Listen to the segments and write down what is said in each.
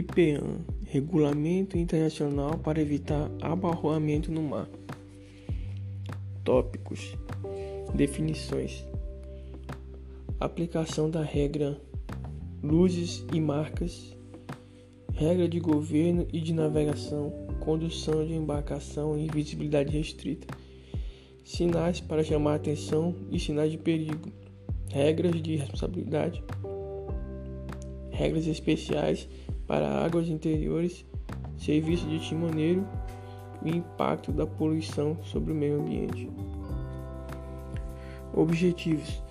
RIPEAN Regulamento Internacional para Evitar Abarroamento no Mar. Tópicos: Definições: Aplicação da regra. Luzes e marcas, regra de governo e de navegação, condução de embarcação em visibilidade restrita, sinais para chamar atenção e sinais de perigo, regras de responsabilidade. Regras especiais para águas interiores, serviço de timoneiro e impacto da poluição sobre o meio ambiente. Objetivos: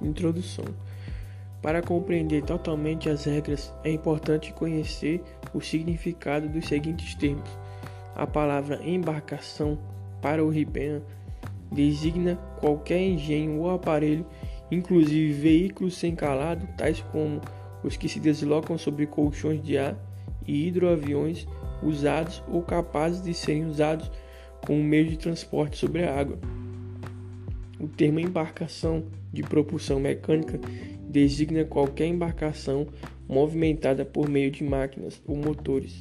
Introdução. Para compreender totalmente as regras, é importante conhecer o significado dos seguintes termos. A palavra embarcação para o RIPEAN designa qualquer engenho ou aparelho, inclusive veículos sem calado, tais como os que se deslocam sobre colchões de ar e hidroaviões usados ou capazes de serem usados como meio de transporte sobre a água. O termo embarcação de propulsão mecânica designa qualquer embarcação movimentada por meio de máquinas ou motores.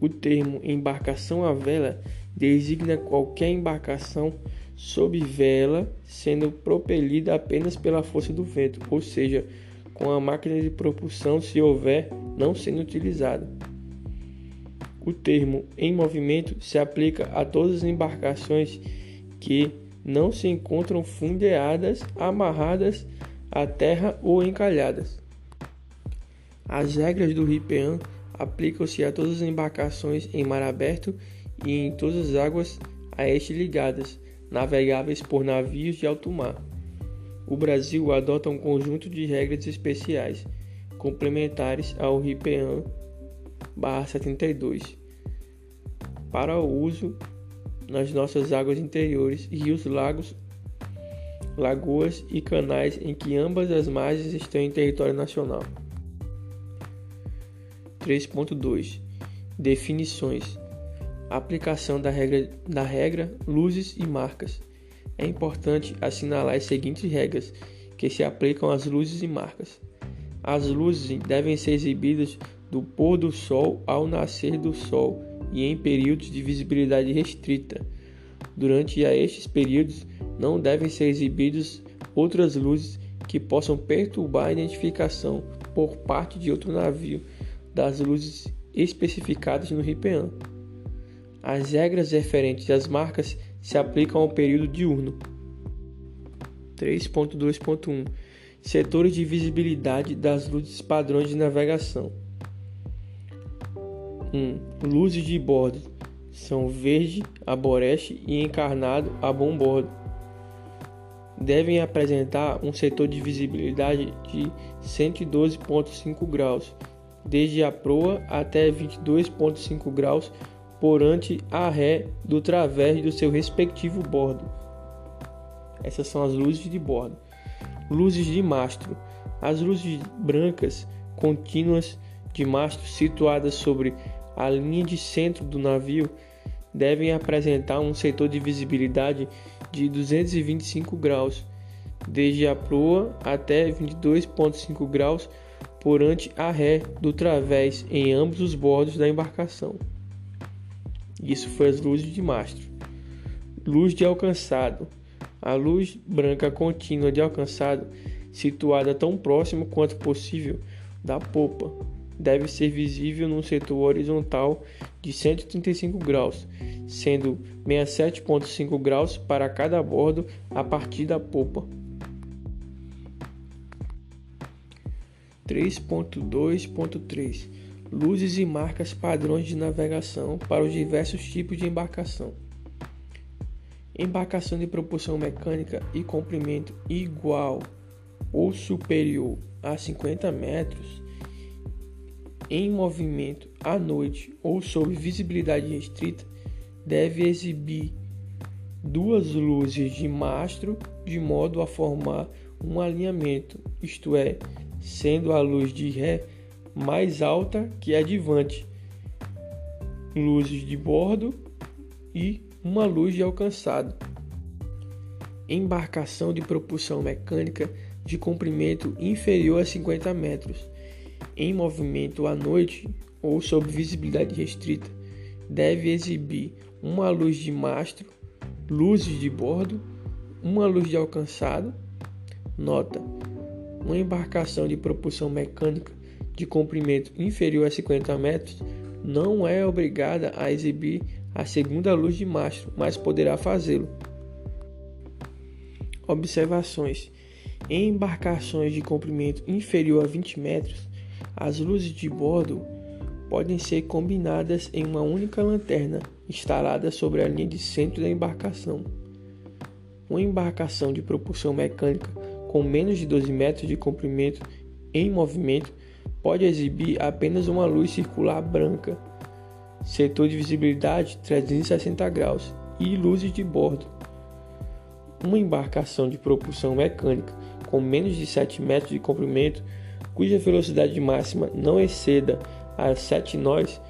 O termo embarcação à vela designa qualquer embarcação sob vela sendo propelida apenas pela força do vento, ou seja, com a máquina de propulsão, se houver, não sendo utilizada. O termo em movimento se aplica a todas as embarcações que não se encontram fundeadas, amarradas à terra ou encalhadas. As regras do RIPEAN aplicam-se a todas as embarcações em mar aberto e em todas as águas a este ligadas, navegáveis por navios de alto mar. O Brasil adota um conjunto de regras especiais, complementares ao RIPEAN 72, para o uso nas nossas águas interiores, rios, lagos, lagoas e canais em que ambas as margens estão em território nacional. 3.2 Definições aplicação da regra, da regra luzes e marcas. É importante assinalar as seguintes regras que se aplicam às luzes e marcas. As luzes devem ser exibidas do pôr do sol ao nascer do sol e em períodos de visibilidade restrita. Durante a estes períodos não devem ser exibidas outras luzes que possam perturbar a identificação por parte de outro navio das luzes especificadas no RIPEAN. As regras referentes às marcas se aplicam ao período diurno. 3.2.1 Setores de visibilidade das luzes padrões de navegação. 1. Luzes de bordo são verde, aboreste e encarnado a bom bordo. Devem apresentar um setor de visibilidade de 112,5 graus, desde a proa até 22,5 graus por ante a ré do través do seu respectivo bordo. Essas são as luzes de bordo. Luzes de mastro. As luzes brancas contínuas de mastro situadas sobre a linha de centro do navio devem apresentar um setor de visibilidade de 225 graus, desde a proa até 22,5 graus por ante a ré do través em ambos os bordos da embarcação. Isso foi as luzes de mastro. Luz de alcançado. A luz branca contínua de alcançado, situada tão próximo quanto possível da popa, deve ser visível num setor horizontal de 135 graus, sendo 67,5 graus para cada bordo a partir da popa. 3.2.3 luzes e marcas padrões de navegação para os diversos tipos de embarcação. Embarcação de propulsão mecânica e comprimento igual ou superior a 50 metros, em movimento à noite ou sob visibilidade restrita, deve exibir duas luzes de mastro de modo a formar um alinhamento, isto é, sendo a luz de ré mais alta que a Divante, luzes de bordo e uma luz de alcançado. Embarcação de propulsão mecânica de comprimento inferior a 50 metros, em movimento à noite ou sob visibilidade restrita, deve exibir uma luz de mastro, luzes de bordo, uma luz de alcançado. Nota: uma embarcação de propulsão mecânica de comprimento inferior a 50 metros não é obrigada a exibir a segunda luz de mastro, mas poderá fazê-lo. Observações: em embarcações de comprimento inferior a 20 metros, as luzes de bordo podem ser combinadas em uma única lanterna instalada sobre a linha de centro da embarcação. Uma embarcação de propulsão mecânica com menos de 12 metros de comprimento em movimento pode exibir apenas uma luz circular branca, setor de visibilidade 360 graus e luzes de bordo. Uma embarcação de propulsão mecânica com menos de 7 metros de comprimento, cuja velocidade máxima não exceda as 7 nós,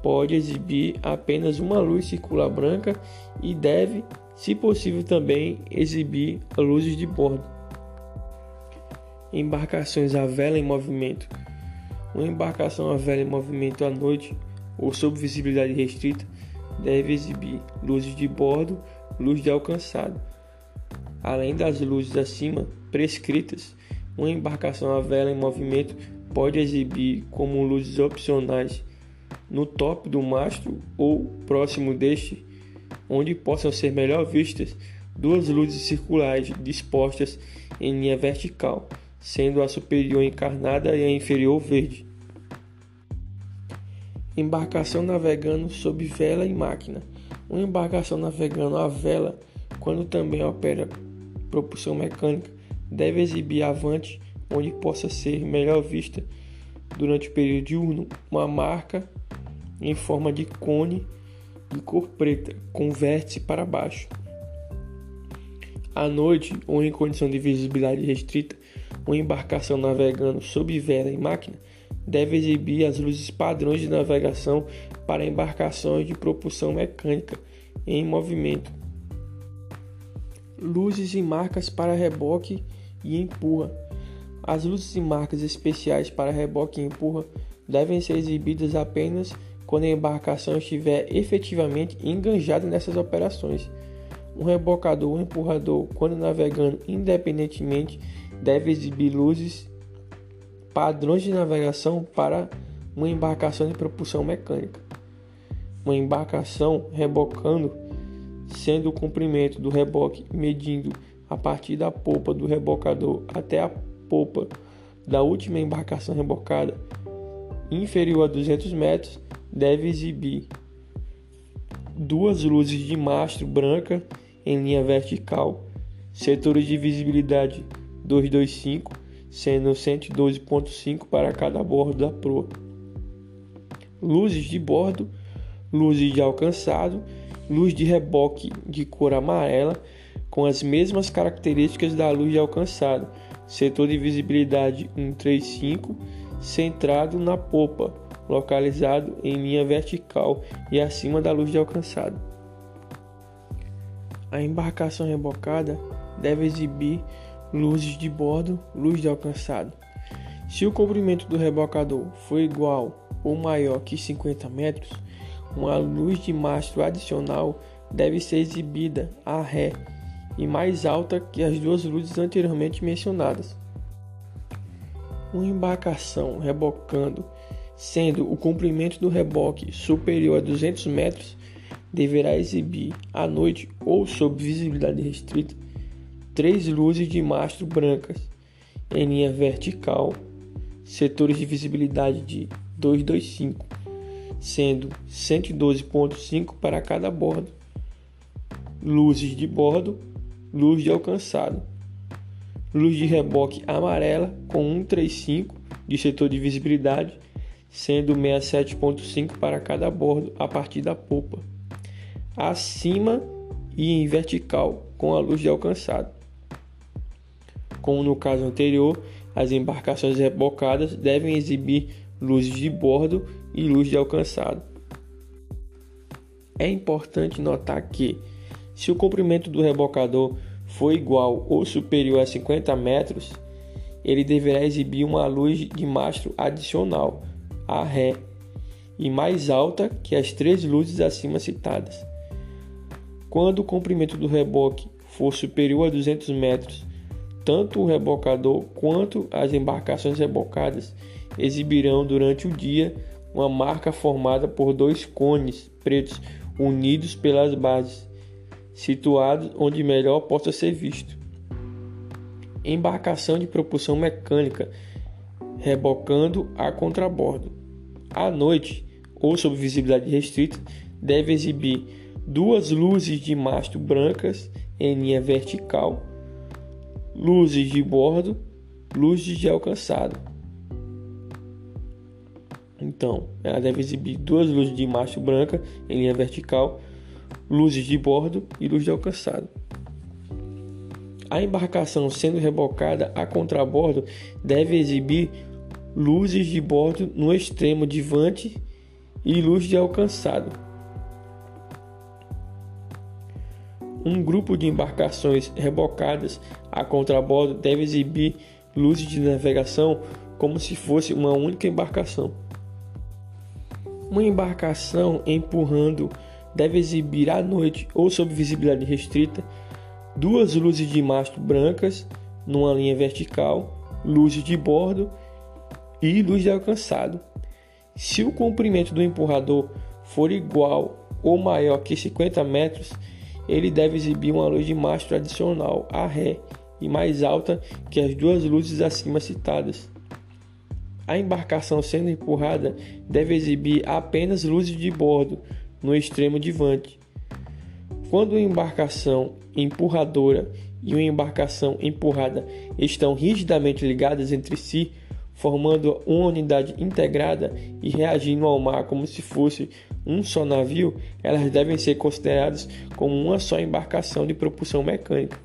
pode exibir apenas uma luz circular branca e deve, se possível, também exibir luzes de bordo. Embarcações a vela em movimento. Uma embarcação a vela em movimento à noite ou sob visibilidade restrita deve exibir luzes de bordo, luz de alcançado. Além das luzes acima prescritas, uma embarcação a vela em movimento pode exibir como luzes opcionais no topo do mastro ou próximo deste, onde possam ser melhor vistas duas luzes circulares dispostas em linha vertical sendo a superior encarnada e a inferior verde. Embarcação navegando sob vela e máquina. Uma embarcação navegando a vela, quando também opera propulsão mecânica, deve exibir avante onde possa ser melhor vista durante o período diurno uma marca em forma de cone de cor preta com vértice para baixo. À noite ou em condição de visibilidade restrita, uma embarcação navegando sob vela e máquina deve exibir as luzes padrões de navegação para embarcações de propulsão mecânica em movimento. Luzes e marcas para reboque e empurra. As luzes e marcas especiais para reboque e empurra devem ser exibidas apenas quando a embarcação estiver efetivamente enganjada nessas operações. Um rebocador ou empurrador, quando navegando independentemente deve exibir luzes padrões de navegação para uma embarcação de propulsão mecânica. Uma embarcação rebocando, sendo o comprimento do reboque medindo a partir da polpa do rebocador até a polpa da última embarcação rebocada, inferior a 200 metros, deve exibir duas luzes de mastro branca em linha vertical, setores de visibilidade 225, sendo 112.5 para cada bordo da proa. Luzes de bordo, luzes de alcançado, luz de reboque de cor amarela com as mesmas características da luz de alcançado, setor de visibilidade 135, centrado na popa, localizado em linha vertical e acima da luz de alcançado. A embarcação rebocada deve exibir luzes de bordo, luz de alcançado. Se o comprimento do rebocador for igual ou maior que 50 metros, uma luz de mastro adicional deve ser exibida a ré e mais alta que as duas luzes anteriormente mencionadas. Uma embarcação rebocando, sendo o comprimento do reboque superior a 200 metros, deverá exibir à noite ou sob visibilidade restrita três luzes de mastro brancas em linha vertical, setores de visibilidade de 225, sendo 112.5 para cada bordo, luzes de bordo, luz de alcançado, luz de reboque amarela com 135 de setor de visibilidade, sendo 67.5 para cada bordo a partir da polpa, acima e em vertical com a luz de alcançado. Como no caso anterior, as embarcações rebocadas devem exibir luzes de bordo e luz de alcançado. É importante notar que, se o comprimento do rebocador for igual ou superior a 50 metros, ele deverá exibir uma luz de mastro adicional, a ré, e mais alta que as três luzes acima citadas. Quando o comprimento do reboque for superior a 200 metros, tanto o rebocador quanto as embarcações rebocadas exibirão durante o dia uma marca formada por dois cones pretos unidos pelas bases, situados onde melhor possa ser visto. Embarcação de propulsão mecânica rebocando a contrabordo. À noite, ou sob visibilidade restrita, deve exibir duas luzes de mastro brancas em linha vertical, luzes de bordo, luzes de alcançado. Então, ela deve exibir duas luzes de mastro branca em linha vertical, luzes de bordo e luz de alcançado. A embarcação sendo rebocada a contrabordo deve exibir luzes de bordo no extremo de vante e luz de alcançado. Um grupo de embarcações rebocadas a contrabordo deve exibir luzes de navegação como se fosse uma única embarcação. Uma embarcação empurrando deve exibir à noite ou sob visibilidade restrita duas luzes de mastro brancas numa linha vertical, luzes de bordo e luz de alcançado. Se o comprimento do empurrador for igual ou maior que 50 metros, ele deve exibir uma luz de mastro adicional a ré e mais alta que as duas luzes acima citadas. A embarcação sendo empurrada deve exibir apenas luzes de bordo no extremo de vante. Quando uma embarcação empurradora e uma embarcação empurrada estão rigidamente ligadas entre si, formando uma unidade integrada e reagindo ao mar como se fosse um só navio, elas devem ser consideradas como uma só embarcação de propulsão mecânica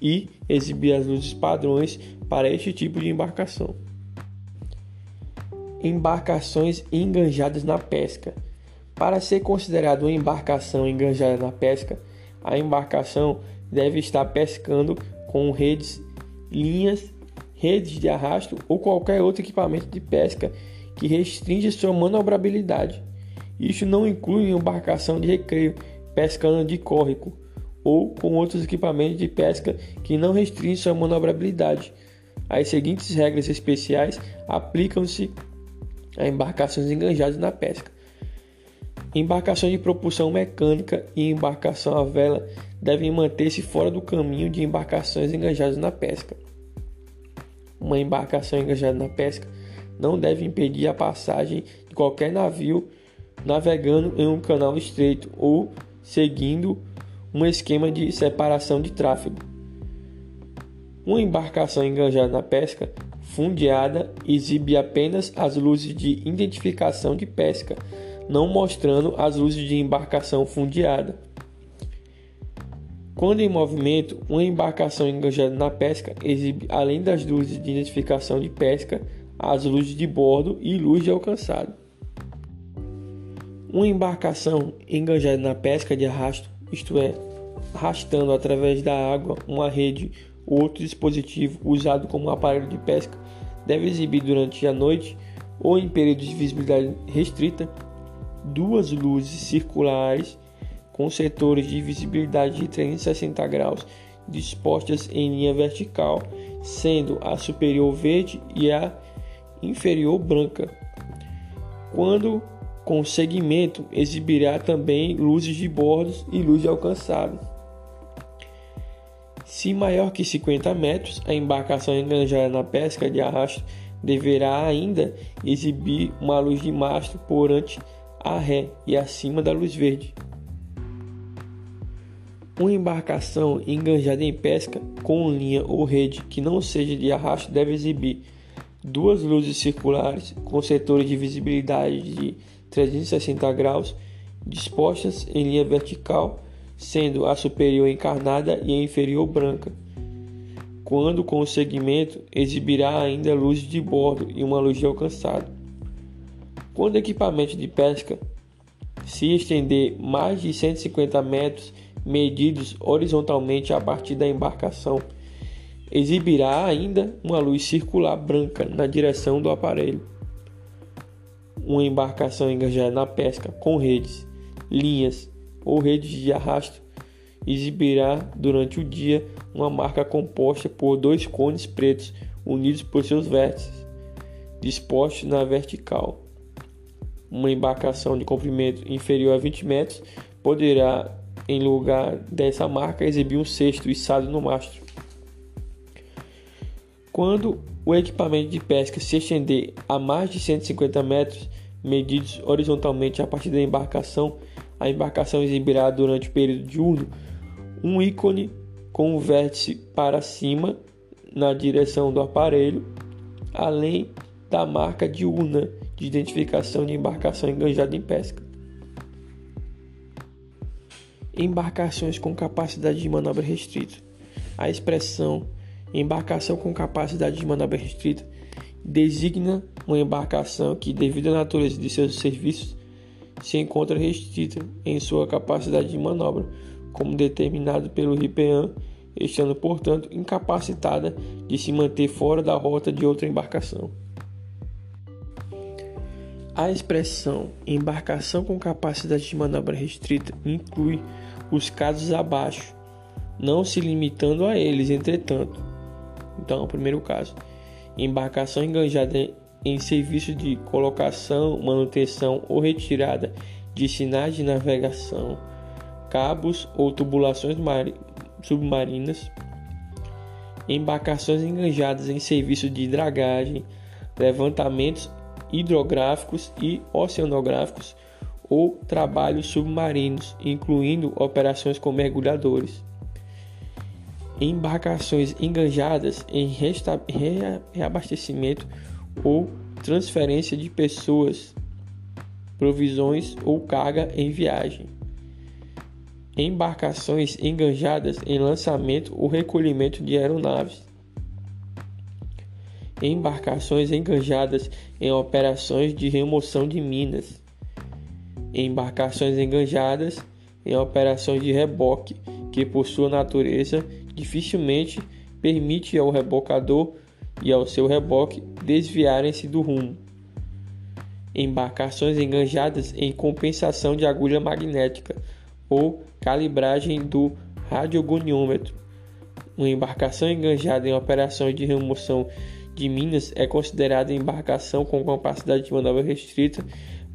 e exibir as luzes padrões para este tipo de embarcação. Embarcações enganjadas na pesca. Para ser considerada uma embarcação enganjada na pesca, a embarcação deve estar pescando com redes, linhas redes de arrasto ou qualquer outro equipamento de pesca que restringe sua manobrabilidade. Isso não inclui embarcação de recreio, pescando de córrego ou com outros equipamentos de pesca que não restringem sua manobrabilidade. As seguintes regras especiais aplicam-se a embarcações enganjadas na pesca. Embarcações de propulsão mecânica e embarcação à vela devem manter-se fora do caminho de embarcações enganjadas na pesca uma embarcação engajada na pesca não deve impedir a passagem de qualquer navio navegando em um canal estreito ou seguindo um esquema de separação de tráfego. Uma embarcação enganjada na pesca fundeada exibe apenas as luzes de identificação de pesca, não mostrando as luzes de embarcação fundeada. Quando em movimento, uma embarcação engajada na pesca exibe, além das luzes de identificação de pesca, as luzes de bordo e luz de alcançado. Uma embarcação engajada na pesca de arrasto, isto é, arrastando através da água uma rede ou outro dispositivo usado como aparelho de pesca, deve exibir durante a noite ou em períodos de visibilidade restrita duas luzes circulares com setores de visibilidade de 360 graus dispostas em linha vertical, sendo a superior verde e a inferior branca. Quando com segmento, exibirá também luzes de bordos e luz de alcançado. Se maior que 50 metros, a embarcação enganjada na pesca de arrasto deverá ainda exibir uma luz de mastro por ante a ré e acima da luz verde. Uma embarcação enganjada em pesca com linha ou rede que não seja de arrasto deve exibir duas luzes circulares com setores de visibilidade de 360 graus dispostas em linha vertical, sendo a superior encarnada e a inferior branca. Quando com o segmento, exibirá ainda luzes de bordo e uma luz de alcançado. Quando o equipamento de pesca se estender mais de 150 metros medidos horizontalmente a partir da embarcação, exibirá ainda uma luz circular branca na direção do aparelho. Uma embarcação engajada na pesca com redes, linhas ou redes de arrasto exibirá durante o dia uma marca composta por dois cones pretos unidos por seus vértices, dispostos na vertical. Uma embarcação de comprimento inferior a 20 metros poderá, em lugar dessa marca, exibir um cesto içado no mastro. Quando o equipamento de pesca se estender a mais de 150 metros, medidos horizontalmente a partir da embarcação, a embarcação exibirá durante o período diurno um ícone com o vértice para cima na direção do aparelho, além da marca diurna de identificação de embarcação enganjada em pesca. Embarcações com capacidade de manobra restrita. A expressão embarcação com capacidade de manobra restrita designa uma embarcação que, devido à natureza de seus serviços, se encontra restrita em sua capacidade de manobra como determinado pelo RIPEAN, estando, portanto, incapacitada de se manter fora da rota de outra embarcação. A expressão embarcação com capacidade de manobra restrita inclui os casos abaixo, não se limitando a eles, entretanto. Então, o primeiro caso, embarcação enganjada em serviço de colocação, manutenção ou retirada de sinais de navegação cabos ou tubulações submarinas, embarcações enganjadas em serviço de dragagem, levantamentos hidrográficos e oceanográficos ou trabalhos submarinos, incluindo operações com mergulhadores. Embarcações enganjadas em reabastecimento ou transferência de pessoas, provisões ou carga em viagem. Embarcações enganjadas em lançamento ou recolhimento de aeronaves, embarcações enganjadas em operações de remoção de minas, embarcações enganjadas em operações de reboque, que por sua natureza dificilmente permite ao rebocador e ao seu reboque desviarem-se do rumo. Embarcações enganjadas em compensação de agulha magnética ou calibragem do radiogonômetro. Uma embarcação enganjada em operações de remoção de minas é considerada embarcação com capacidade de manobra restrita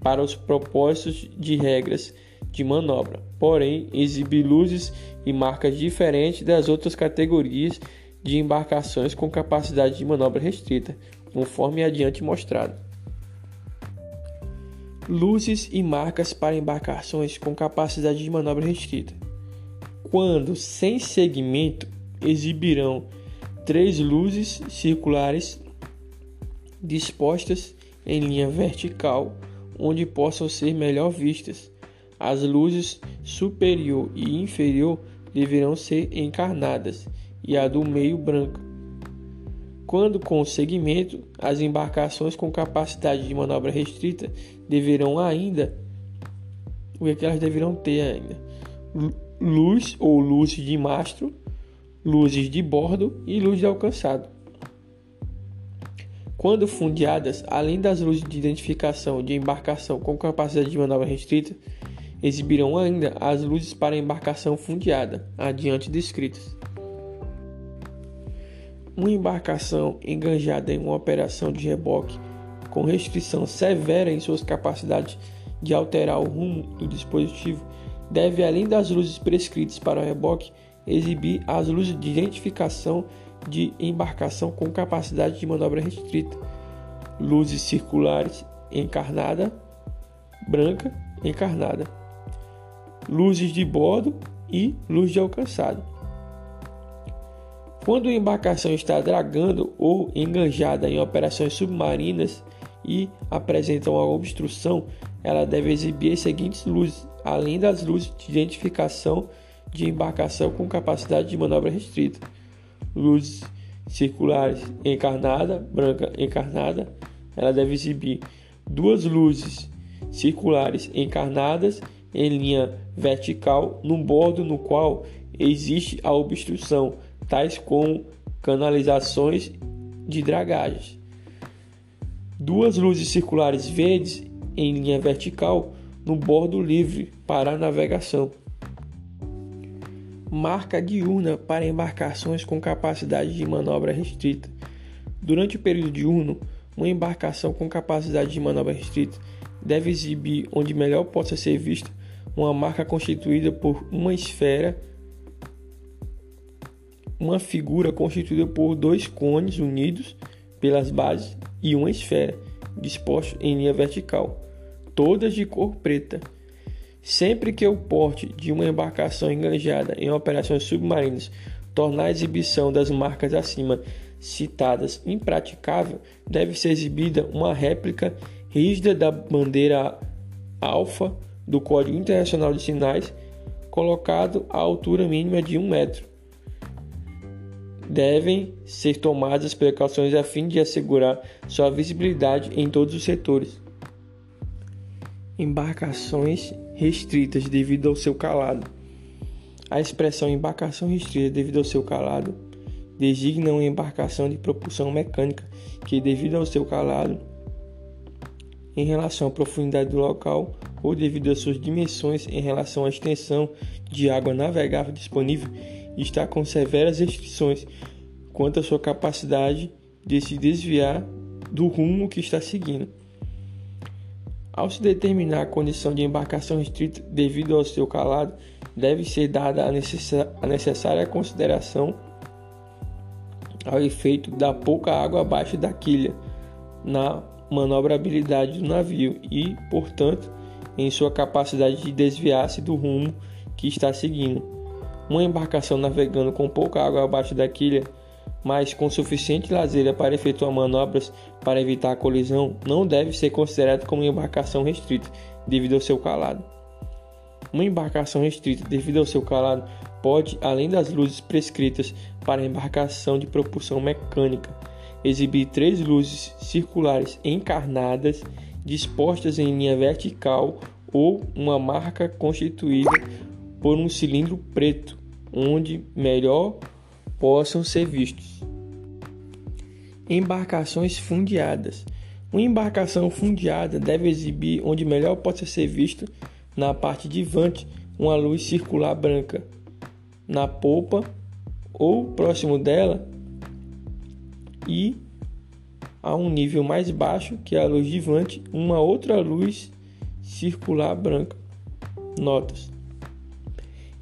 para os propósitos de regras de manobra, porém exibe luzes e marcas diferentes das outras categorias de embarcações com capacidade de manobra restrita, conforme adiante mostrado. Luzes e marcas para embarcações com capacidade de manobra restrita. Quando sem segmento, exibirão três luzes circulares dispostas em linha vertical, onde possam ser melhor vistas. As luzes superior e inferior deverão ser encarnadas e a do meio branca. Quando com segmento, as embarcações com capacidade de manobra restrita deverão ainda o que, que elas deverão ter ainda? Luz ou luzes de mastro, luzes de bordo e luz de alcançado. Quando fundeadas, além das luzes de identificação de embarcação com capacidade de manobra restrita, exibirão ainda as luzes para embarcação fundeada, adiante descritas. Uma embarcação enganjada em uma operação de reboque com restrição severa em suas capacidades de alterar o rumo do dispositivo deve, além das luzes prescritas para o reboque, exibir as luzes de identificação de embarcação com capacidade de manobra restrita, luzes circulares encarnada, branca encarnada, luzes de bordo e luz de alcançado. Quando a embarcação está dragando ou enganjada em operações submarinas e apresenta uma obstrução, ela deve exibir as seguintes luzes, além das luzes de identificação de embarcação com capacidade de manobra restrita: luzes circulares encarnada, branca encarnada. Ela deve exibir duas luzes circulares encarnadas em linha vertical no bordo no qual existe a obstrução tais como canalizações de dragagens. Duas luzes circulares verdes em linha vertical no bordo livre para navegação. Marca diurna para embarcações com capacidade de manobra restrita. Durante o período diurno, uma embarcação com capacidade de manobra restrita deve exibir onde melhor possa ser vista uma marca constituída por uma esfera, uma figura constituída por dois cones unidos pelas bases e uma esfera, dispostos em linha vertical, todas de cor preta. Sempre que o porte de uma embarcação enganjada em operações submarinas tornar a exibição das marcas acima citadas impraticável, deve ser exibida uma réplica rígida da bandeira alfa do Código Internacional de Sinais, colocado à altura mínima de um metro. Devem ser tomadas precauções a fim de assegurar sua visibilidade em todos os setores. Embarcações restritas devido ao seu calado. A expressão embarcação restrita devido ao seu calado designa uma embarcação de propulsão mecânica que, devido ao seu calado, em relação à profundidade do local ou devido às suas dimensões em relação à extensão de água navegável disponível, está com severas restrições quanto à sua capacidade de se desviar do rumo que está seguindo. Ao se determinar a condição de embarcação restrita devido ao seu calado, deve ser dada a, necessária consideração ao efeito da pouca água abaixo da quilha na manobrabilidade do navio e, portanto, em sua capacidade de desviar-se do rumo que está seguindo. Uma embarcação navegando com pouca água abaixo da quilha, mas com suficiente lazeira para efetuar manobras para evitar a colisão, não deve ser considerada como uma embarcação restrita, devido ao seu calado. Uma embarcação restrita, devido ao seu calado, pode, além das luzes prescritas para embarcação de propulsão mecânica, exibir três luzes circulares encarnadas dispostas em linha vertical ou uma marca constituída por um cilindro preto, onde melhor possam ser vistos. Embarcações fundeadas. Uma embarcação fundeada deve exibir onde melhor possa ser visto na parte de vante uma luz circular branca, na polpa ou próximo dela e a um nível mais baixo que a luz de vante, uma outra luz circular branca. Notas: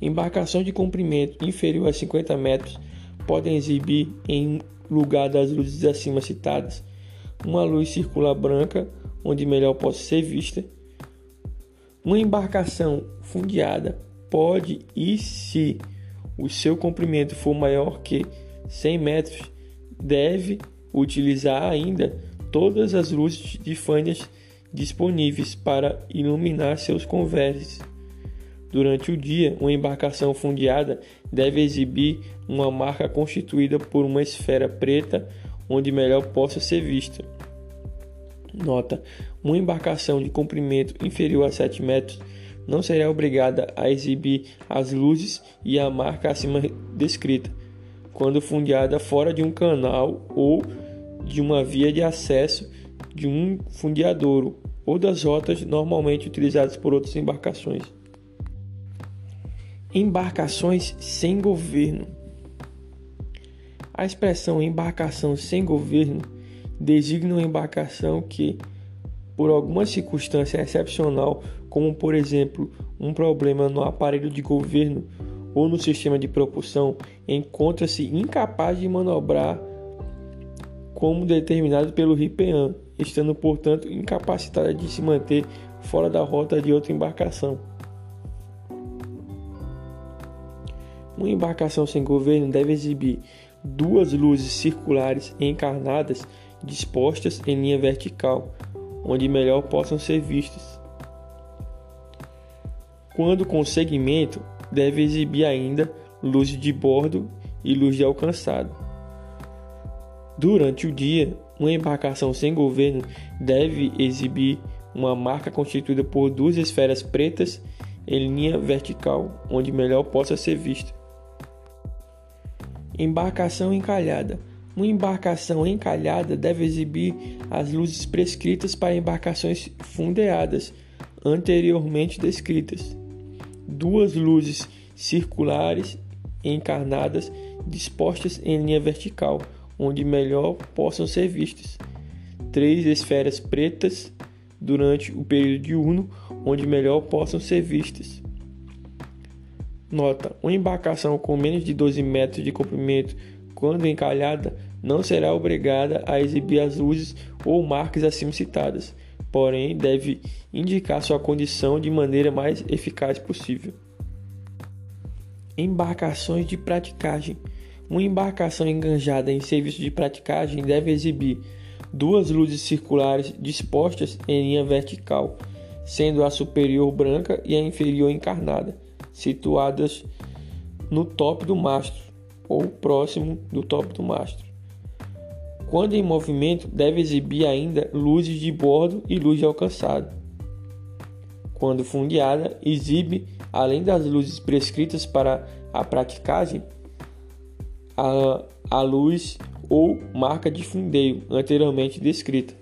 Embarcação de comprimento inferior a 50 metros podem exibir, em lugar das luzes acima citadas, uma luz circular branca, onde melhor possa ser vista. Uma embarcação fundeada pode, e se o seu comprimento for maior que 100 metros, deve utilizar ainda todas as luzes de fainas disponíveis para iluminar seus conveses. Durante o dia, uma embarcação fundeada deve exibir uma marca constituída por uma esfera preta onde melhor possa ser vista. Nota: uma embarcação de comprimento inferior a 7 metros não será obrigada a exibir as luzes e a marca acima descrita, quando fundeada fora de um canal ou de uma via de acesso de um fundeadouro ou das rotas normalmente utilizadas por outras embarcações. Embarcações sem governo. A expressão embarcação sem governo designa uma embarcação que, por alguma circunstância excepcional, como por exemplo um problema no aparelho de governo ou no sistema de propulsão, encontra-se incapaz de manobrar como determinado pelo RIPEAN, estando, portanto, incapacitada de se manter fora da rota de outra embarcação. Uma embarcação sem governo deve exibir duas luzes circulares encarnadas dispostas em linha vertical, onde melhor possam ser vistas. Quando com segmento, deve exibir ainda luz de bordo e luz de alcançado. Durante o dia, uma embarcação sem governo deve exibir uma marca constituída por duas esferas pretas em linha vertical, onde melhor possa ser vista. Embarcação encalhada. Uma embarcação encalhada deve exibir as luzes prescritas para embarcações fundeadas, anteriormente descritas. Duas luzes circulares encarnadas dispostas em linha vertical, onde melhor possam ser vistas. Três esferas pretas durante o período diurno, onde melhor possam ser vistas. Nota: uma embarcação com menos de 12 metros de comprimento, quando encalhada, não será obrigada a exibir as luzes ou marcas acima citadas, porém deve indicar sua condição de maneira mais eficaz possível. Embarcações de praticagem. Uma embarcação enganjada em serviço de praticagem deve exibir duas luzes circulares dispostas em linha vertical, sendo a superior branca e a inferior encarnada, situadas no topo do mastro ou próximo do topo do mastro. Quando em movimento, deve exibir ainda luzes de bordo e luz de alcançado. Quando fundeada, exibe além das luzes prescritas para a praticagem, a, a luz ou marca de fundeio anteriormente descrita.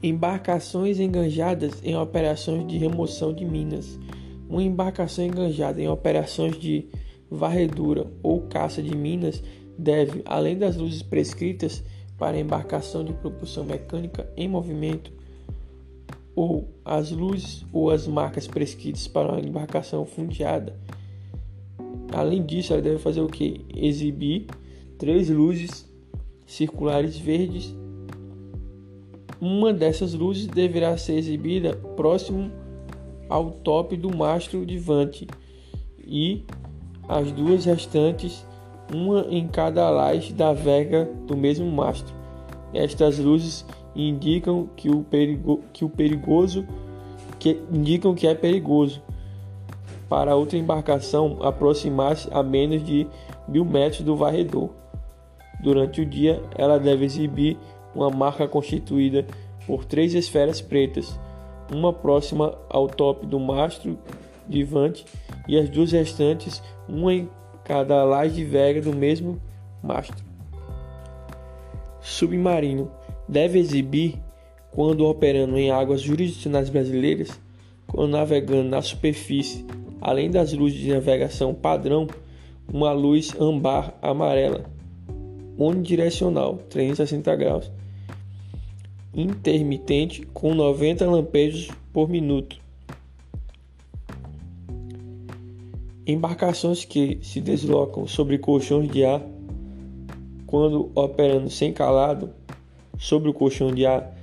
Embarcações enganjadas em operações de remoção de minas. Uma embarcação enganjada em operações de varredura ou caça de minas deve, além das luzes prescritas para embarcação de propulsão mecânica em movimento, ou as luzes ou as marcas prescritas para uma embarcação fundeada. Além disso, ela deve fazer o que? Exibir três luzes circulares verdes. Uma dessas luzes deverá ser exibida próximo ao top do mastro de vante e as duas restantes, uma em cada laje da vega do mesmo mastro. Estas luzes indicam que o, perigo, que o perigoso que indicam que é perigoso para outra embarcação aproximar-se a menos de mil metros do varredor. Durante o dia, ela deve exibir uma marca constituída por três esferas pretas, uma próxima ao tope do mastro de vante e as duas restantes, uma em cada laje de vega do mesmo mastro. Submarino deve exibir, quando operando em águas jurisdicionais brasileiras, quando navegando na superfície, além das luzes de navegação padrão, uma luz ambar amarela, unidirecional, 360 graus, intermitente com 90 lampejos por minuto. Embarcações que se deslocam sobre colchões de ar, quando operando sem calado, sobre o colchão de ar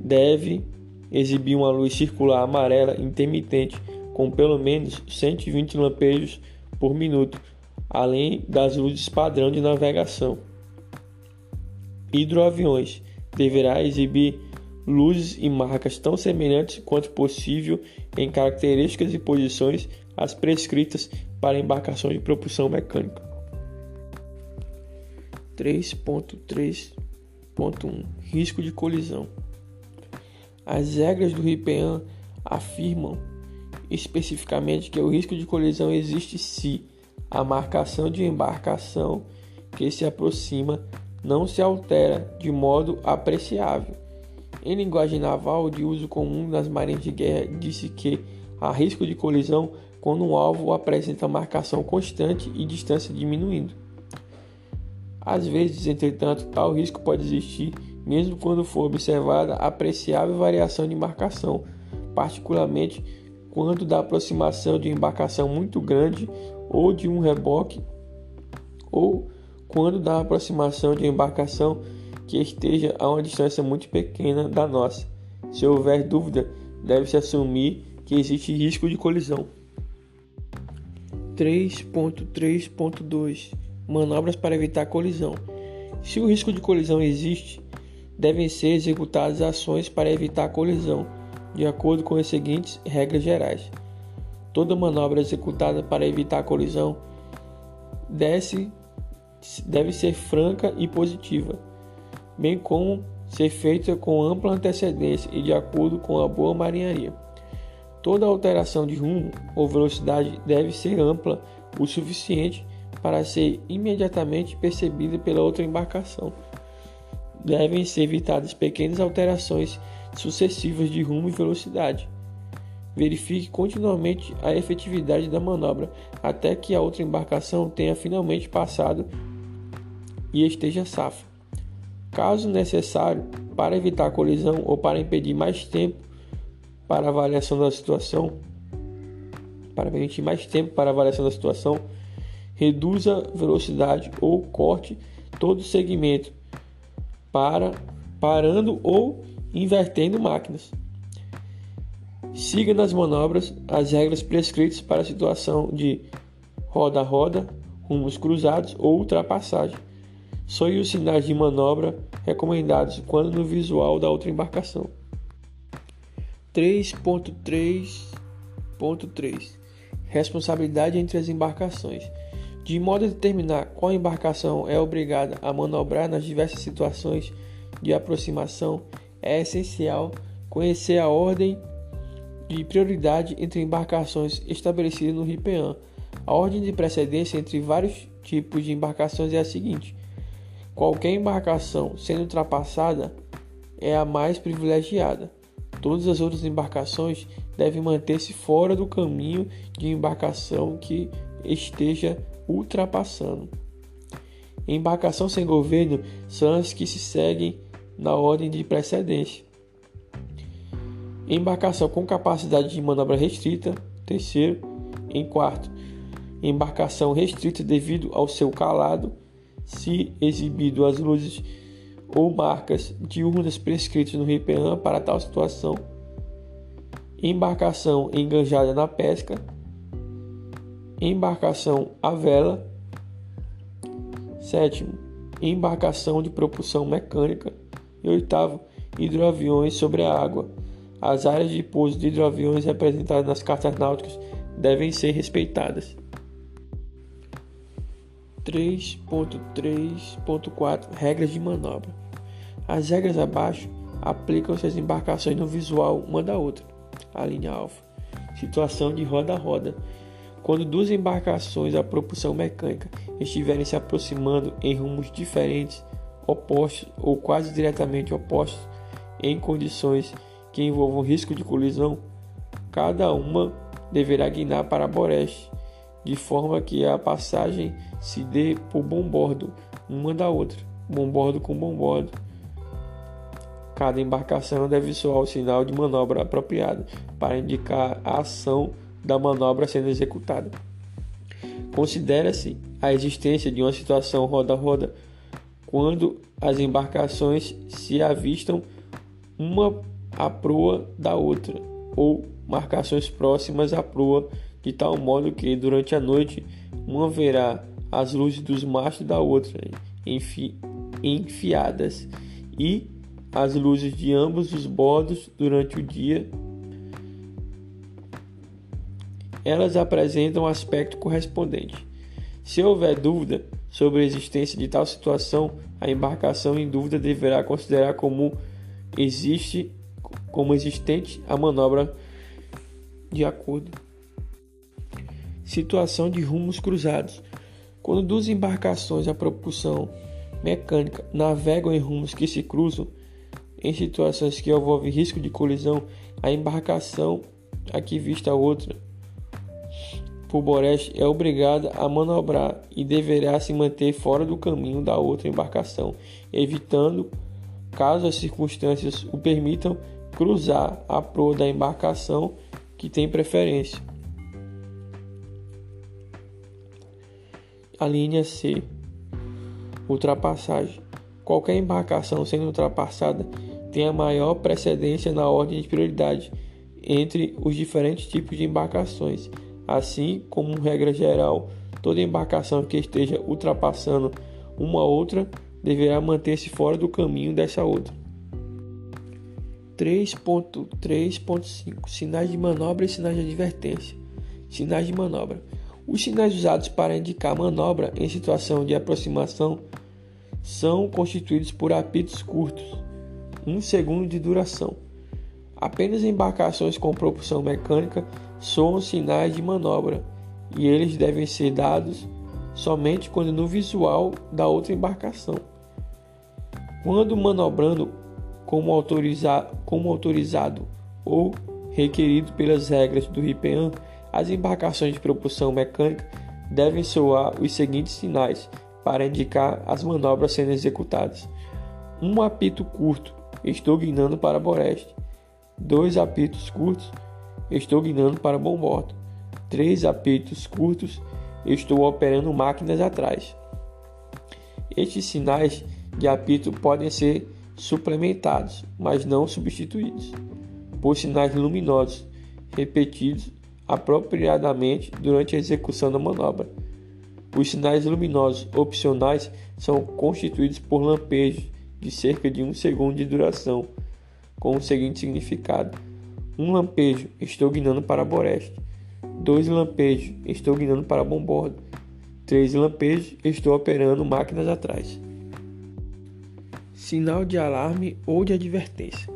deve exibir uma luz circular amarela intermitente com pelo menos 120 lampejos por minuto, além das luzes padrão de navegação. Hidroaviões deverá exibir luzes e marcas tão semelhantes quanto possível em características e posições as prescritas para embarcações de propulsão mecânica. 3.3 Ponto 1. Risco de colisão. As regras do RIPEAN afirmam especificamente que o risco de colisão existe se a marcação de embarcação que se aproxima não se altera de modo apreciável. Em linguagem naval de uso comum nas marinhas de guerra, disse que há risco de colisão quando um alvo apresenta marcação constante e distância diminuindo. Às vezes, entretanto, tal risco pode existir mesmo quando for observada apreciável variação de embarcação, particularmente quando da aproximação de embarcação muito grande ou de um reboque, ou quando da aproximação de embarcação que esteja a uma distância muito pequena da nossa. Se houver dúvida, deve-se assumir que existe risco de colisão. 3.3.2 manobras para evitar colisão. Se o risco de colisão existe, devem ser executadas ações para evitar colisão, de acordo com as seguintes regras gerais. Toda manobra executada para evitar colisão deve, deve ser franca e positiva, bem como ser feita com ampla antecedência e de acordo com a boa marinharia. Toda alteração de rumo ou velocidade deve ser ampla o suficiente para ser imediatamente percebida pela outra embarcação. Devem ser evitadas pequenas alterações sucessivas de rumo e velocidade. Verifique continuamente a efetividade da manobra até que a outra embarcação tenha finalmente passado e esteja safa. Caso necessário, para evitar colisão ou para impedir mais tempo para avaliação da situação, para permitir mais tempo para avaliação da situação, reduza velocidade ou corte todo o segmento para parando ou invertendo máquinas. Siga nas manobras as regras prescritas para a situação de roda-roda, rumos cruzados ou ultrapassagem. Soe os sinais de manobra recomendados quando no visual da outra embarcação. 3.3.3 Responsabilidade entre as embarcações. De modo a determinar qual embarcação é obrigada a manobrar nas diversas situações de aproximação, é essencial conhecer a ordem de prioridade entre embarcações estabelecida no RIPEAN. A ordem de precedência entre vários tipos de embarcações é a seguinte: qualquer embarcação sendo ultrapassada é a mais privilegiada. Todas as outras embarcações devem manter-se fora do caminho de embarcação que esteja ultrapassando. Embarcação sem governo são as que se seguem na ordem de precedência. Embarcação com capacidade de manobra restrita. Terceiro. Em quarto, embarcação restrita devido ao seu calado, se exibido as luzes ou marcas diurnas prescritas no RIPEAN para tal situação. Embarcação enganjada na pesca. Embarcação à vela. Sétimo, embarcação de propulsão mecânica. E oitavo, hidroaviões sobre a água as áreas de pouso de hidroaviões representadas nas cartas náuticas devem ser respeitadas. 3.3.4 Regras de manobra. As regras abaixo aplicam-se às embarcações no visual uma da outra. A linha alfa. Situação de roda a roda. Quando duas embarcações a propulsão mecânica estiverem se aproximando em rumos diferentes, opostos ou quase diretamente opostos, em condições que envolvam risco de colisão, cada uma deverá guinar para Boreste, de forma que a passagem se dê por bombordo uma da outra, bombordo com bombordo. Cada embarcação deve soar o sinal de manobra apropriado para indicar a ação da manobra sendo executada. Considera-se a existência de uma situação roda-roda quando as embarcações se avistam uma a proa da outra, ou marcações próximas à proa, de tal modo que durante a noite uma verá as luzes dos machos da outra enfi enfiadas e as luzes de ambos os bordos durante o dia. Elas apresentam aspecto correspondente. Se houver dúvida sobre a existência de tal situação, a embarcação em dúvida deverá considerar como existe como existente a manobra de acordo. Situação de rumos cruzados. Quando duas embarcações a propulsão mecânica navegam em rumos que se cruzam, em situações que envolvem risco de colisão, a embarcação a que vista a outra por Boreste é obrigada a manobrar e deverá se manter fora do caminho da outra embarcação, evitando, caso as circunstâncias o permitam, cruzar a proa da embarcação que tem preferência. A linha C. Ultrapassagem. Qualquer embarcação sendo ultrapassada tem a maior precedência na ordem de prioridade entre os diferentes tipos de embarcações. Assim como regra geral, toda embarcação que esteja ultrapassando uma outra deverá manter-se fora do caminho dessa outra. 3.3.5 Sinais de manobra e sinais de advertência. Sinais de manobra. Os sinais usados para indicar manobra em situação de aproximação são constituídos por apitos curtos, um segundo de duração. Apenas embarcações com propulsão mecânica soam sinais de manobra e eles devem ser dados somente quando no visual da outra embarcação. Quando manobrando como, como autorizado ou requerido pelas regras do RIPEAN, as embarcações de propulsão mecânica devem soar os seguintes sinais para indicar as manobras sendo executadas: um apito curto, estou guinando para boreste; dois apitos curtos, estou guinando para bombordo; três apitos curtos, estou operando máquinas atrás. Estes sinais de apito podem ser suplementados, mas não substituídos, por sinais luminosos repetidos apropriadamente durante a execução da manobra. Os sinais luminosos opcionais são constituídos por lampejos de cerca de um segundo de duração, com o seguinte significado: um lampejo, estou guinando para boreste. Dois lampejos, estou guinando para bombordo. Três lampejos, estou operando máquinas atrás. Sinal de alarme ou de advertência.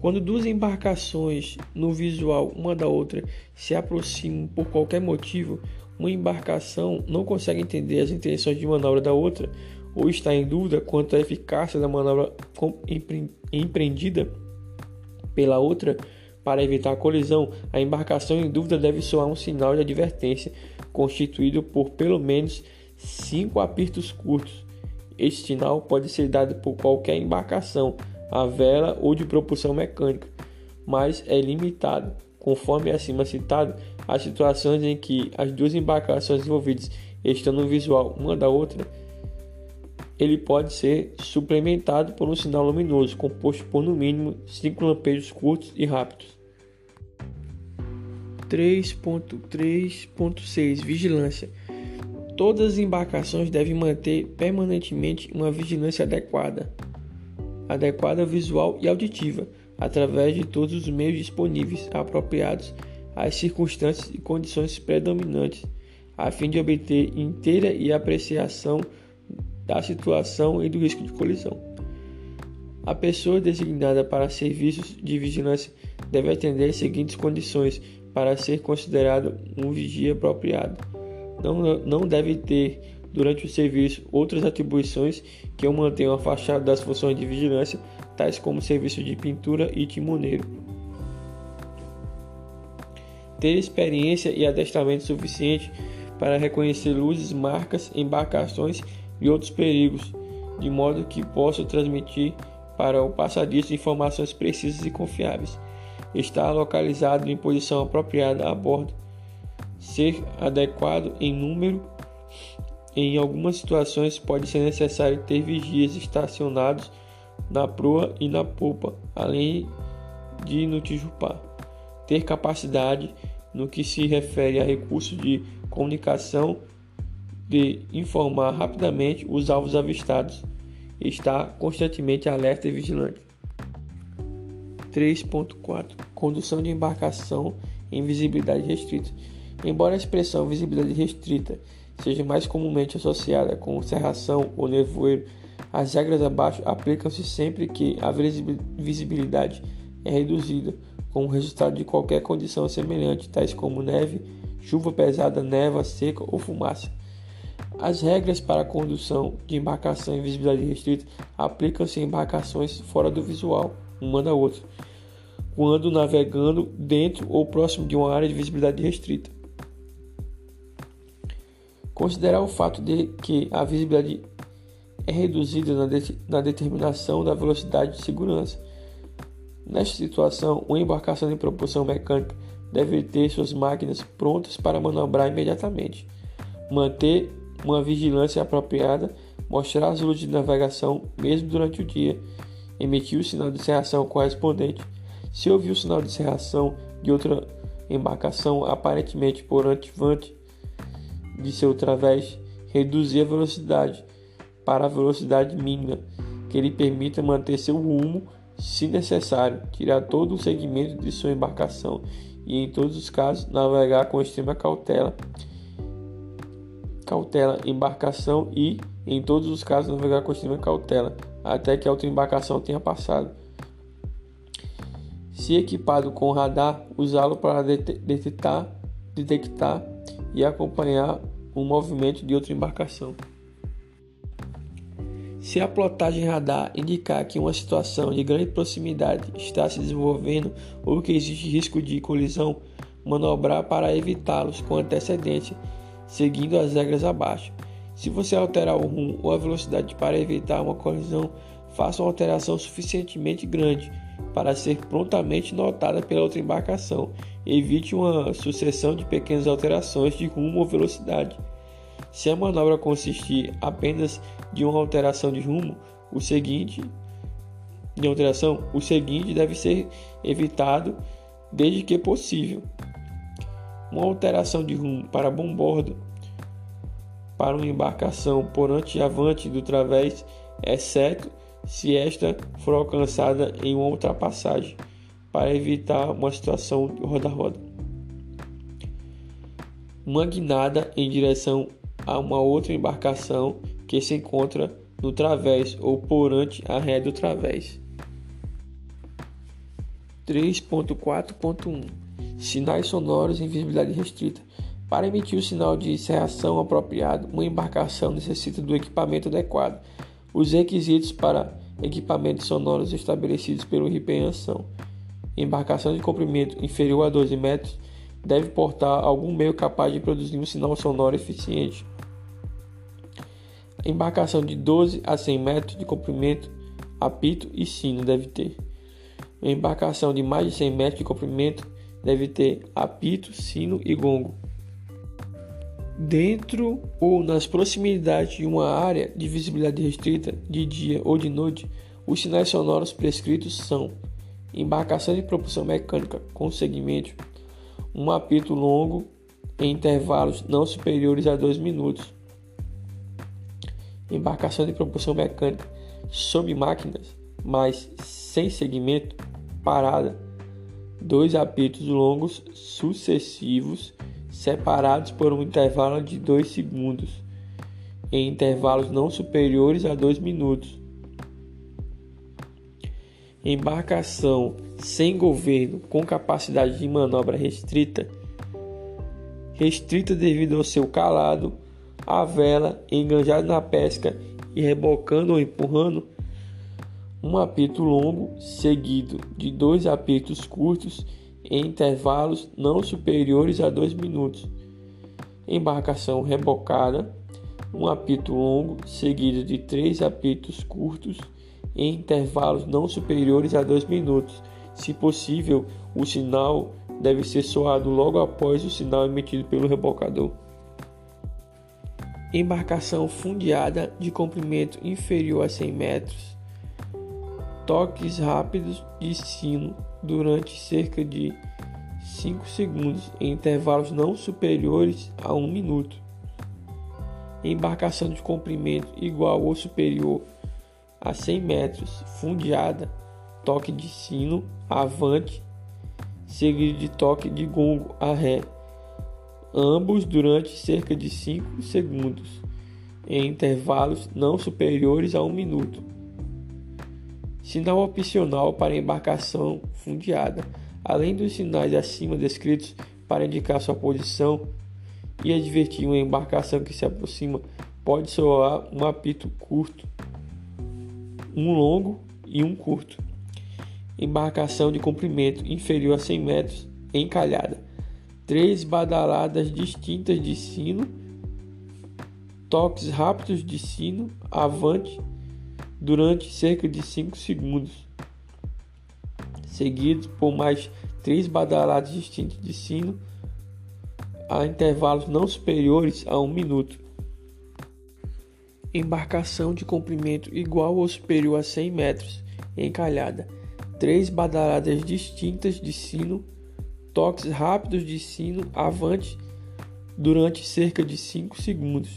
Quando duas embarcações no visual uma da outra se aproximam por qualquer motivo, uma embarcação não consegue entender as intenções de manobra da outra ou está em dúvida quanto à eficácia da manobra empreendida pela outra para evitar a colisão, a embarcação em dúvida deve soar um sinal de advertência constituído por pelo menos cinco apertos curtos este sinal pode ser dado por qualquer embarcação, a vela ou de propulsão mecânica, mas é limitado, conforme acima citado, às situações em que as duas embarcações envolvidas estão no visual uma da outra. Ele pode ser suplementado por um sinal luminoso composto por no mínimo cinco lampejos curtos e rápidos. 3.3.6 Vigilância Todas as embarcações devem manter permanentemente uma vigilância adequada, adequada visual e auditiva, através de todos os meios disponíveis apropriados às circunstâncias e condições predominantes, a fim de obter inteira e apreciação da situação e do risco de colisão. A pessoa designada para serviços de vigilância deve atender as seguintes condições para ser considerado um vigia apropriado não, não deve ter durante o serviço outras atribuições que o mantenham afastado das funções de vigilância, tais como serviço de pintura e timoneiro. Ter experiência e adestramento suficiente para reconhecer luzes, marcas, embarcações e outros perigos, de modo que possa transmitir para o passadiço informações precisas e confiáveis. Estar localizado em posição apropriada a bordo ser adequado em número. Em algumas situações pode ser necessário ter vigias estacionados na proa e na popa, além de no tijupá. Ter capacidade no que se refere a recursos de comunicação de informar rapidamente os alvos avistados. Estar constantemente alerta e vigilante. 3.4 Condução de embarcação em visibilidade restrita. Embora a expressão visibilidade restrita seja mais comumente associada com cerração ou nevoeiro, as regras abaixo aplicam-se sempre que a visibilidade é reduzida, como resultado de qualquer condição semelhante, tais como neve, chuva pesada, neva, seca ou fumaça. As regras para a condução de embarcação em visibilidade restrita aplicam-se em embarcações fora do visual, uma da outra, quando navegando dentro ou próximo de uma área de visibilidade restrita. Considerar o fato de que a visibilidade é reduzida na, de, na determinação da velocidade de segurança. Nesta situação, uma embarcação de propulsão mecânica deve ter suas máquinas prontas para manobrar imediatamente, manter uma vigilância apropriada, mostrar as luzes de navegação mesmo durante o dia, emitir o sinal de serração correspondente. Se ouvir o sinal de serração de outra embarcação aparentemente por antivante, de seu través, reduzir a velocidade para a velocidade mínima que lhe permita manter seu rumo, se necessário, tirar todo o segmento de sua embarcação e, em todos os casos, navegar com extrema cautela. Cautela, embarcação e, em todos os casos, navegar com extrema cautela, até que a outra embarcação tenha passado. Se equipado com radar, usá-lo para detectar, detectar e acompanhar o movimento de outra embarcação. Se a plotagem radar indicar que uma situação de grande proximidade está se desenvolvendo ou que existe risco de colisão, manobrar para evitá-los com antecedência, seguindo as regras abaixo. Se você alterar o rumo ou a velocidade para evitar uma colisão, faça uma alteração suficientemente grande para ser prontamente notada pela outra embarcação. Evite uma sucessão de pequenas alterações de rumo ou velocidade. Se a manobra consistir apenas de uma alteração de rumo, o seguinte de alteração, o seguinte deve ser evitado desde que possível. Uma alteração de rumo para bombordo para uma embarcação por anteavante do través, exceto se esta for alcançada em uma ultrapassagem, para evitar uma situação de roda-roda. Uma guinada em direção a uma outra embarcação que se encontra no través ou por ante a ré do través. 3.4.1 Sinais sonoros em visibilidade restrita. Para emitir o sinal de reação apropriado, uma embarcação necessita do equipamento adequado. Os requisitos para equipamentos sonoros estabelecidos pelo RIPEAN são: embarcação de comprimento inferior a 12 metros deve portar algum meio capaz de produzir um sinal sonoro eficiente. Embarcação de 12 a 100 metros de comprimento, apito e sino deve ter. embarcação de mais de 100 metros de comprimento deve ter apito, sino e gongo. Dentro ou nas proximidades de uma área de visibilidade restrita de dia ou de noite, os sinais sonoros prescritos são embarcação de propulsão mecânica com segmento, um apito longo em intervalos não superiores a 2 minutos, embarcação de propulsão mecânica sob máquinas, mas sem segmento, parada, dois apitos longos sucessivos separados por um intervalo de 2 segundos, em intervalos não superiores a 2 minutos. Embarcação sem governo com capacidade de manobra restrita, restrita devido ao seu calado, a vela enganjada na pesca e rebocando ou empurrando, um apito longo seguido de dois apitos curtos em intervalos não superiores a 2 minutos. Embarcação rebocada, um apito longo seguido de três apitos curtos em intervalos não superiores a 2 minutos. Se possível, o sinal deve ser soado logo após o sinal emitido pelo rebocador. Embarcação fundeada de comprimento inferior a 100 metros. Toques rápidos de sino durante cerca de 5 segundos em intervalos não superiores a 1 minuto. Embarcação de comprimento igual ou superior a 100 metros, fundeada, toque de sino avante, seguido de toque de gongo a ré, ambos durante cerca de 5 segundos, em intervalos não superiores a 1 minuto. Sinal opcional para embarcação fundeada, além dos sinais acima descritos para indicar sua posição e advertir uma embarcação que se aproxima, pode soar um apito curto, um longo e um curto. Embarcação de comprimento inferior a 100 metros, encalhada. Três badaladas distintas de sino, toques rápidos de sino, avante durante cerca de 5 segundos, seguidos por mais três badaladas distintas de sino a intervalos não superiores a um minuto. Embarcação de comprimento igual ou superior a 100 metros, encalhada. Três badaladas distintas de sino, toques rápidos de sino avante durante cerca de 5 segundos.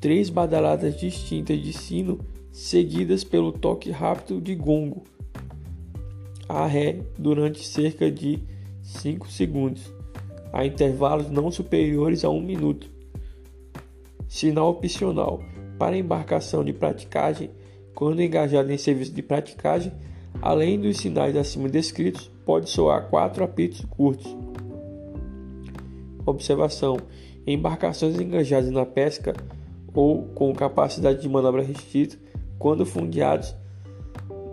Três badaladas distintas de sino seguidas pelo toque rápido de gongo a ré durante cerca de 5 segundos, a intervalos não superiores a 1 minuto. Sinal opcional para embarcação de praticagem, quando engajada em serviço de praticagem, além dos sinais acima descritos, pode soar quatro apitos curtos. Observação: Embarcações engajadas na pesca ou com capacidade de manobra restrita, quando fundeados,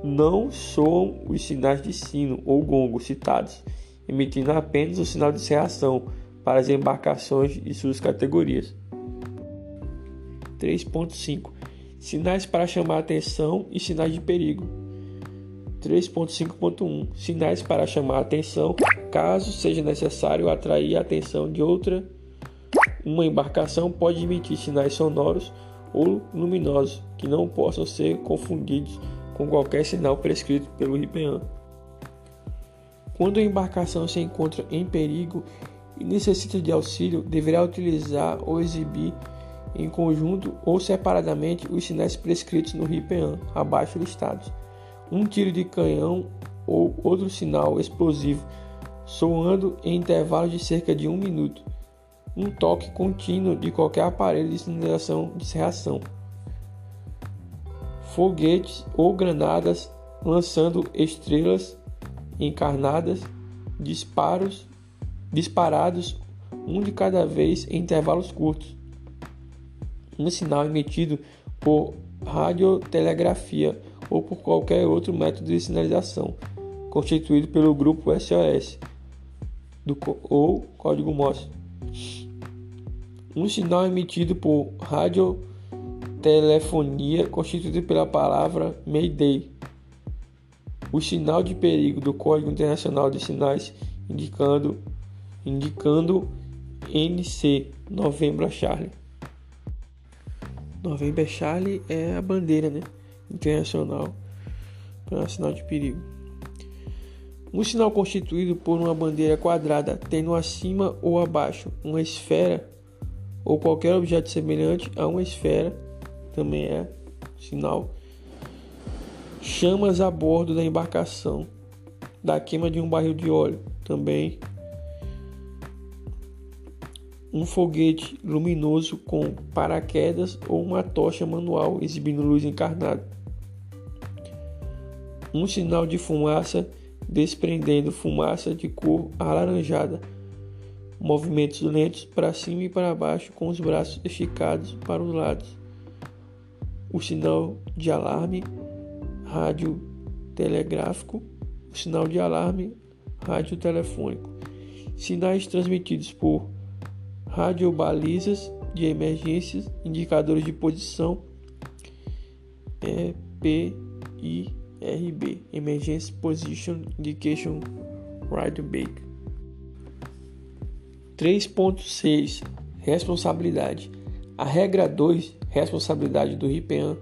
não soam os sinais de sino ou gongo citados, emitindo apenas o sinal de serração para as embarcações e suas categorias. 3.5 Sinais para chamar atenção e sinais de perigo. 3.5.1 Sinais para chamar atenção caso seja necessário atrair a atenção de outra. Uma embarcação pode emitir sinais sonoros ou luminosos que não possam ser confundidos com qualquer sinal prescrito pelo RIPEAN. Quando a embarcação se encontra em perigo e necessita de auxílio, deverá utilizar ou exibir em conjunto ou separadamente os sinais prescritos no RIPEAN, abaixo listados. Um tiro de canhão ou outro sinal explosivo soando em intervalos de cerca de um minuto. Um toque contínuo de qualquer aparelho de sinalização de reação. Foguetes ou granadas lançando estrelas encarnadas, disparos disparados um de cada vez em intervalos curtos um sinal emitido por radiotelegrafia ou por qualquer outro método de sinalização constituído pelo grupo SOS do, ou código Morse. Um sinal emitido por radiotelefonia constituído pela palavra Mayday. O sinal de perigo do Código Internacional de Sinais indicando indicando NC Novembro Charlie. November Charlie é a bandeira né, internacional para sinal de perigo. Um sinal constituído por uma bandeira quadrada tendo acima ou abaixo uma esfera ou qualquer objeto semelhante a uma esfera também é sinal. Chamas a bordo da embarcação, da queima de um barril de óleo também um foguete luminoso com paraquedas ou uma tocha manual exibindo luz encarnada. Um sinal de fumaça desprendendo fumaça de cor alaranjada. Movimentos lentos para cima e para baixo com os braços esticados para os lados. O sinal de alarme rádio telegráfico, o sinal de alarme rádio telefônico. Sinais transmitidos por radiobalizas de emergências, indicadores de posição, EPIRB, Emergency Position Indication Radio Bake. 3.6 Responsabilidade. A regra 2, responsabilidade do RIPEAN,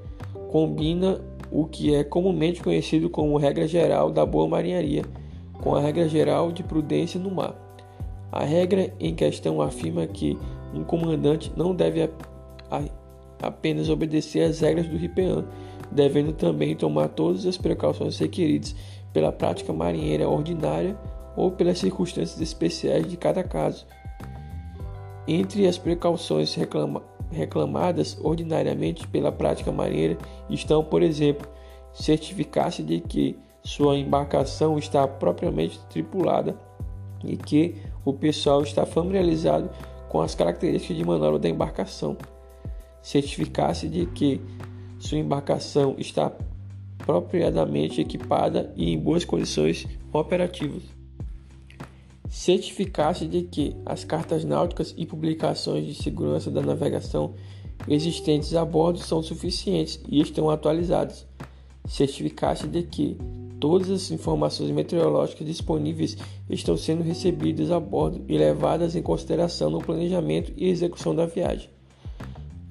combina o que é comumente conhecido como regra geral da boa marinharia com a regra geral de prudência no mar. A regra em questão afirma que um comandante não deve apenas obedecer às regras do RIPEAN, devendo também tomar todas as precauções requeridas pela prática marinheira ordinária ou pelas circunstâncias especiais de cada caso. Entre as precauções reclama reclamadas ordinariamente pela prática marinheira estão, por exemplo, certificar-se de que sua embarcação está propriamente tripulada e que o pessoal está familiarizado com as características de manobra da embarcação. Certificar-se de que sua embarcação está apropriadamente equipada e em boas condições operativas. Certificar-se de que as cartas náuticas e publicações de segurança da navegação existentes a bordo são suficientes e estão atualizadas. Certificar-se de que Todas as informações meteorológicas disponíveis estão sendo recebidas a bordo e levadas em consideração no planejamento e execução da viagem.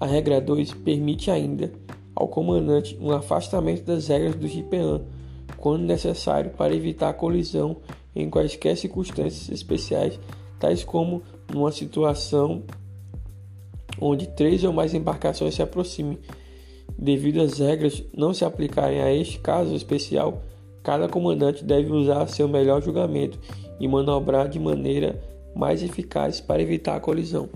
A regra 2 permite ainda ao comandante um afastamento das regras do GPAN quando necessário para evitar colisão em quaisquer circunstâncias especiais, tais como numa situação onde três ou mais embarcações se aproximem. Devido às regras não se aplicarem a este caso especial, Cada comandante deve usar seu melhor julgamento e manobrar de maneira mais eficaz para evitar a colisão.